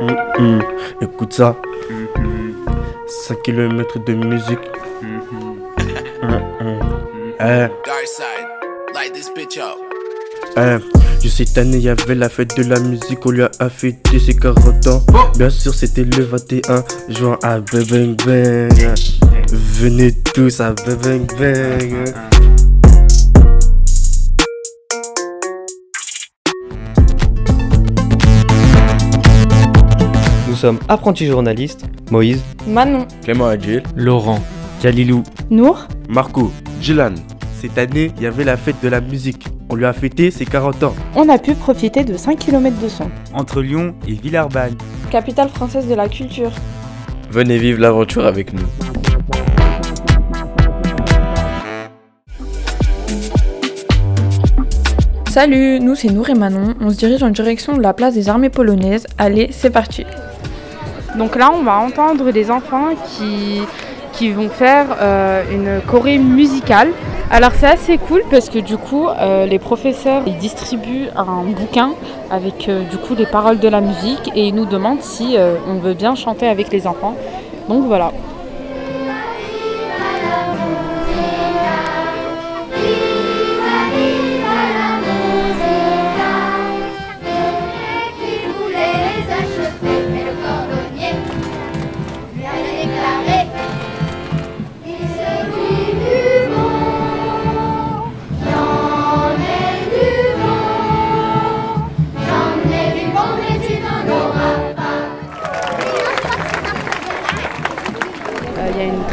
Hum, hum. Écoute ça. 5 km de musique. Hum, hum. Eh, Light this bitch up. eh. Je sais, cette année, y avait la fête de la musique, on lui a fêté ses 40 ans. Bien sûr, c'était le 21 juin à Bang Bang. Venez tous à Bang Bang Nous sommes apprentis journalistes, Moïse, Manon, Clément Adjil, Laurent, Kalilou, Nour, Marco, Jilan. Cette année, il y avait la fête de la musique. On lui a fêté ses 40 ans. on a pu profiter de 5 km de son. entre Lyon et Villeurbanne. Capitale française de la culture. Venez vivre l'aventure avec nous. Salut, nous c'est Nour et Manon. On se dirige en direction de la place des armées polonaises. Allez, c'est parti. Donc là, on va entendre des enfants qui, vont faire euh, une choré musicale. Alors c'est assez cool parce que du coup, euh, les professeurs ils distribuent un bouquin avec euh, du coup les paroles de la musique et ils nous demandent si on veut bien chanter avec les enfants. Donc voilà.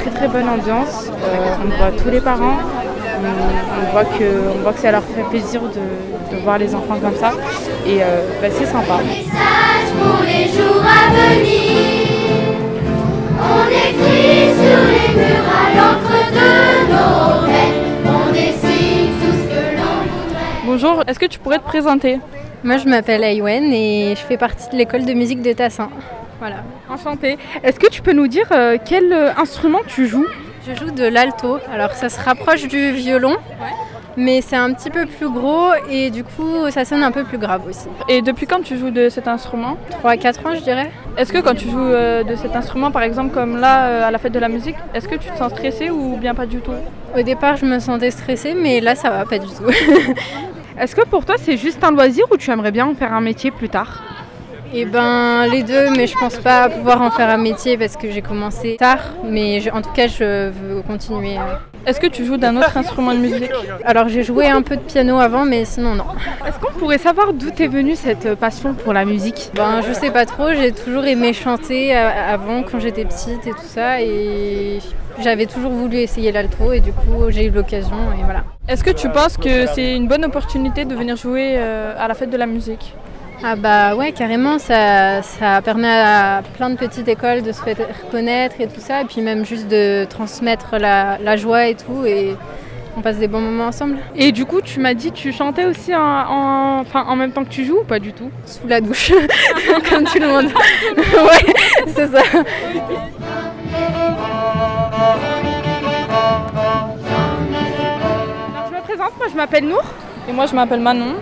Très très bonne ambiance. Euh, on voit tous les parents. On, on voit que, on voit que ça leur fait plaisir de, de voir les enfants comme ça. Et euh, bah, c'est sympa. Message pour les jours à venir. On écrit sur les murs à l'encre de nos rêves. On dessine tout ce que l'on voudrait. Bonjour, est-ce que tu pourrais te présenter? Moi, je m'appelle Aywen et je fais partie de l'école de musique de Tassin. Voilà. Enchantée. Est-ce que tu peux nous dire euh, quel euh, instrument tu joues? Je joue de l'alto. Alors, ça se rapproche du violon, mais c'est un petit peu plus gros et du coup, ça sonne un peu plus grave aussi. Et depuis quand tu joues de cet instrument? 3 à 4 ans, je dirais. Est-ce que quand tu joues euh, de cet instrument, par exemple comme là euh, à la fête de la musique, est-ce que tu te sens stressé ou bien pas du tout? Au départ, je me sentais stressée, mais là, ça va pas du tout. Est-ce que pour toi c'est juste un loisir ou tu aimerais bien en faire un métier plus tard? Et ben, les deux, mais je pense pas pouvoir en faire un métier parce que j'ai commencé tard, mais je- en tout cas, je veux continuer. Est-ce que tu joues d'un autre instrument de musique? Alors, j'ai joué un peu de piano avant, mais sinon, non. Est-ce qu'on pourrait savoir d'où t'es venue cette euh, passion pour la musique? Ben, je sais pas trop, j'ai toujours aimé chanter euh, avant quand j'étais petite et tout ça et j'avais toujours voulu essayer l'alto et du coup j'ai eu l'occasion et voilà. Est-ce que tu penses que c'est une bonne opportunité de venir jouer euh, à la fête de la musique? Ah bah ouais carrément ça, ça permet à plein de petites écoles de se faire connaître et tout ça et puis même juste de transmettre la, la joie et tout et on passe des bons moments ensemble Et du coup tu m'as dit tu chantais aussi en, en- enfin, en même temps que tu joues ou pas du tout? Sous la douche comme tout le monde. ouais c'est ça. Alors, Je me présente, moi je m'appelle Nour. Et moi je m'appelle Manon.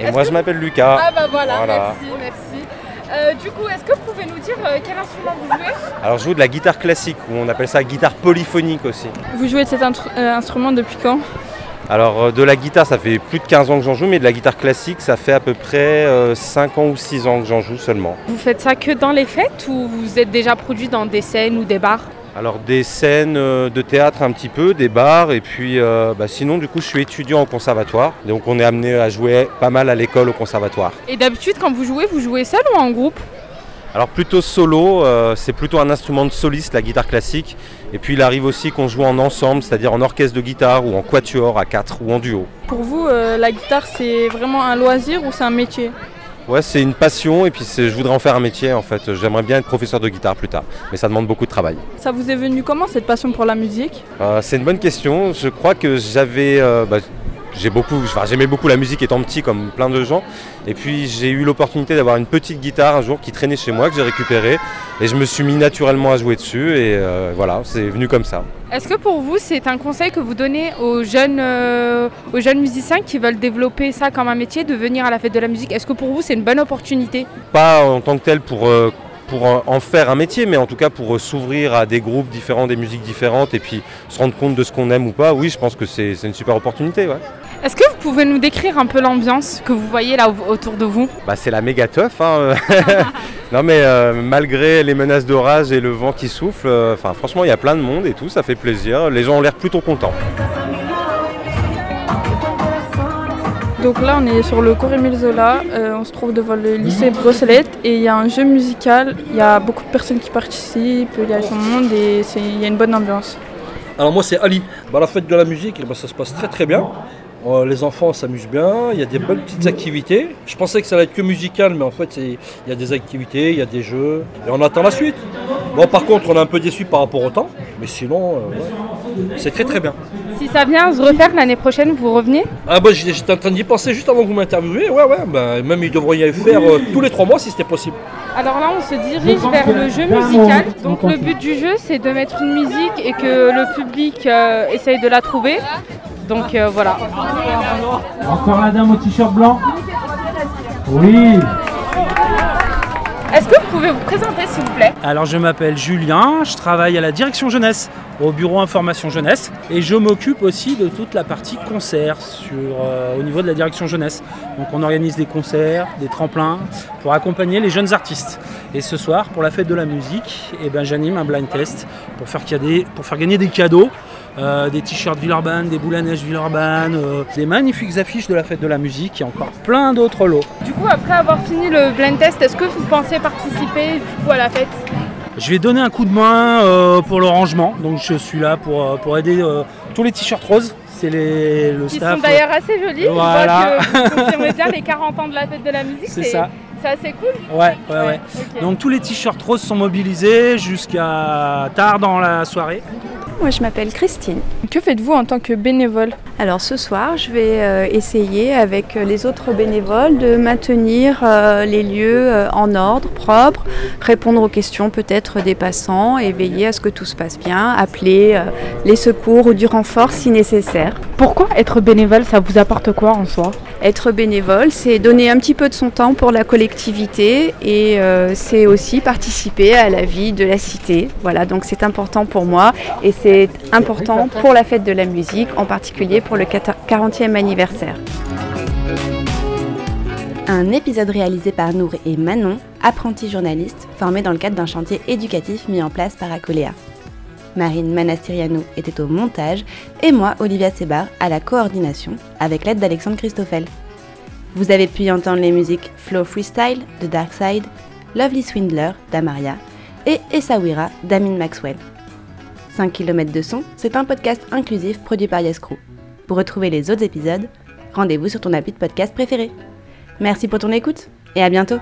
Et moi je m'appelle Lucas. Ah bah voilà, Voilà. merci, merci. Euh, du coup, est-ce que vous pouvez nous dire euh, quel instrument vous jouez? Alors je joue de la guitare classique, ou on appelle ça guitare polyphonique aussi. Vous jouez de cet euh, instrument depuis quand? Alors de la guitare, ça fait plus de 15 ans que j'en joue, mais de la guitare classique, ça fait à peu près euh, 5 ans ou 6 ans que j'en joue seulement. Vous faites ça que dans les fêtes ou vous êtes déjà produit dans des scènes ou des bars? Alors des scènes euh, de théâtre un petit peu, des bars, et puis euh, bah, sinon du coup je suis étudiant au conservatoire, donc on est amené à jouer pas mal à l'école au conservatoire. Et d'habitude, quand vous jouez, vous jouez seul ou en groupe? Alors plutôt solo, euh, c'est plutôt un instrument de soliste, la guitare classique. Et puis il arrive aussi qu'on joue en ensemble, c'est-à-dire en orchestre de guitare ou en quatuor à 4 ou en duo. Pour vous, euh, la guitare c'est vraiment un loisir ou c'est un métier? Ouais, c'est une passion et puis je voudrais en faire un métier en fait. J'aimerais bien être professeur de guitare plus tard, mais ça demande beaucoup de travail. Ça vous est venu comment cette passion pour la musique? Euh, c'est une bonne question. Je crois que j'avais, euh, bah, j'ai beaucoup, enfin, j'aimais beaucoup la musique étant petit comme plein de gens. Et puis j'ai eu l'opportunité d'avoir une petite guitare un jour qui traînait chez moi, que j'ai récupérée. Et je me suis mis naturellement à jouer dessus et euh, voilà, c'est venu comme ça. Est-ce que pour vous, c'est un conseil que vous donnez aux jeunes, euh, aux jeunes musiciens qui veulent développer ça comme un métier, de venir à la fête de la musique? Est-ce que pour vous, c'est une bonne opportunité? Pas en tant que tel pour, euh, pour en- faire un métier, mais en tout cas pour euh, s'ouvrir à des groupes différents, des musiques différentes et puis se rendre compte de ce qu'on aime ou pas. Oui, je pense que c'est une super opportunité. Ouais. Est-ce que vous pouvez nous décrire un peu l'ambiance que vous voyez là au- autour de vous? Bah, c'est la méga teuf. hein. non mais euh, malgré les menaces d'orage et le vent qui souffle, euh, franchement il y a plein de monde et tout, ça fait plaisir. Les gens ont l'air plutôt contents. Donc là, on est sur le cours Émile Zola. euh, on se trouve devant le lycée Brosselette et il y a un jeu musical. Il y a beaucoup de personnes qui participent, il y a tout le monde et il y a une bonne ambiance. Alors moi c'est Ali. Bah, la fête de la musique, ben, ça se passe très très bien. Euh, les enfants s'amusent bien, il y a des bonnes petites activités. Je pensais que ça allait être que musical, mais en fait il y a des activités, il y a des jeux, et on attend la suite. Bon par contre on est un peu déçu par rapport au temps, mais sinon euh, ouais, c'est très très bien. Si ça vient se refaire l'année prochaine, vous revenez? Ah bah j'étais en train d'y penser juste avant que vous m'interviewez, ouais ouais, bah, même ils devraient y faire euh, tous les trois mois si c'était possible. Alors là, on se dirige vers le jeu musical. Donc le but du jeu, c'est de mettre une musique et que le public euh, essaye de la trouver. Donc euh, voilà. Encore la dame au t-shirt blanc? Oui. Est-ce que vous pouvez vous présenter, s'il vous plaît? Alors je m'appelle Julien, je travaille à la direction jeunesse, au bureau information jeunesse, et je m'occupe aussi de toute la partie concert euh, au niveau de la direction jeunesse. Donc on organise des concerts, des tremplins pour accompagner les jeunes artistes. Et ce soir, pour la fête de la musique, eh ben, j'anime un blind test pour faire gagner des cadeaux. Euh, des t-shirts Villeurbanne, des boules à neige Villeurbanne, euh, des magnifiques affiches de la fête de la musique et encore plein d'autres lots. Du coup, après avoir fini le blind test, est-ce que vous pensez participer du coup à la fête? Je vais donner un coup de main euh, pour le rangement, donc je suis là pour, pour aider tous les t-shirts roses. C'est les, le Qui staff. sont d'ailleurs assez jolis. Voilà. Je vois que vous confirmez bien les 40 ans de la fête de la musique. C'est ça. C'est assez cool. Ouais, ouais, ouais. Donc tous les t-shirts roses sont mobilisés jusqu'à tard dans la soirée. Moi, je m'appelle Christine. Que faites-vous en tant que bénévole? Alors ce soir, je vais euh, essayer avec euh, les autres bénévoles de maintenir euh, les lieux euh, en ordre, propres, répondre aux questions peut-être des passants et veiller à ce que tout se passe bien, appeler euh, les secours ou du renfort si nécessaire. Pourquoi être bénévole, ça vous apporte quoi en soi? Être bénévole, c'est donner un petit peu de son temps pour la collectivité et euh, c'est aussi participer à la vie de la cité. Voilà, donc c'est important pour moi et c'est important pour la fête de la musique, en particulier pour le 40e anniversaire. Un épisode réalisé par Nour et Manon, apprentis journalistes formés dans le cadre d'un chantier éducatif mis en place par Acoléa. Marine Manastiriano était au montage et moi, Olivia Sebar, à la coordination avec l'aide d'Alexandre Christoffel. Vous avez pu entendre les musiques Flow Freestyle de Darkside, Lovely Swindler d'Amaria et Essaouira d'Amin Maxwell. 5 km de son, c'est un podcast inclusif produit par Yes Crew. Pour retrouver les autres épisodes, rendez-vous sur ton appli de podcast préféré. Merci pour ton écoute et à bientôt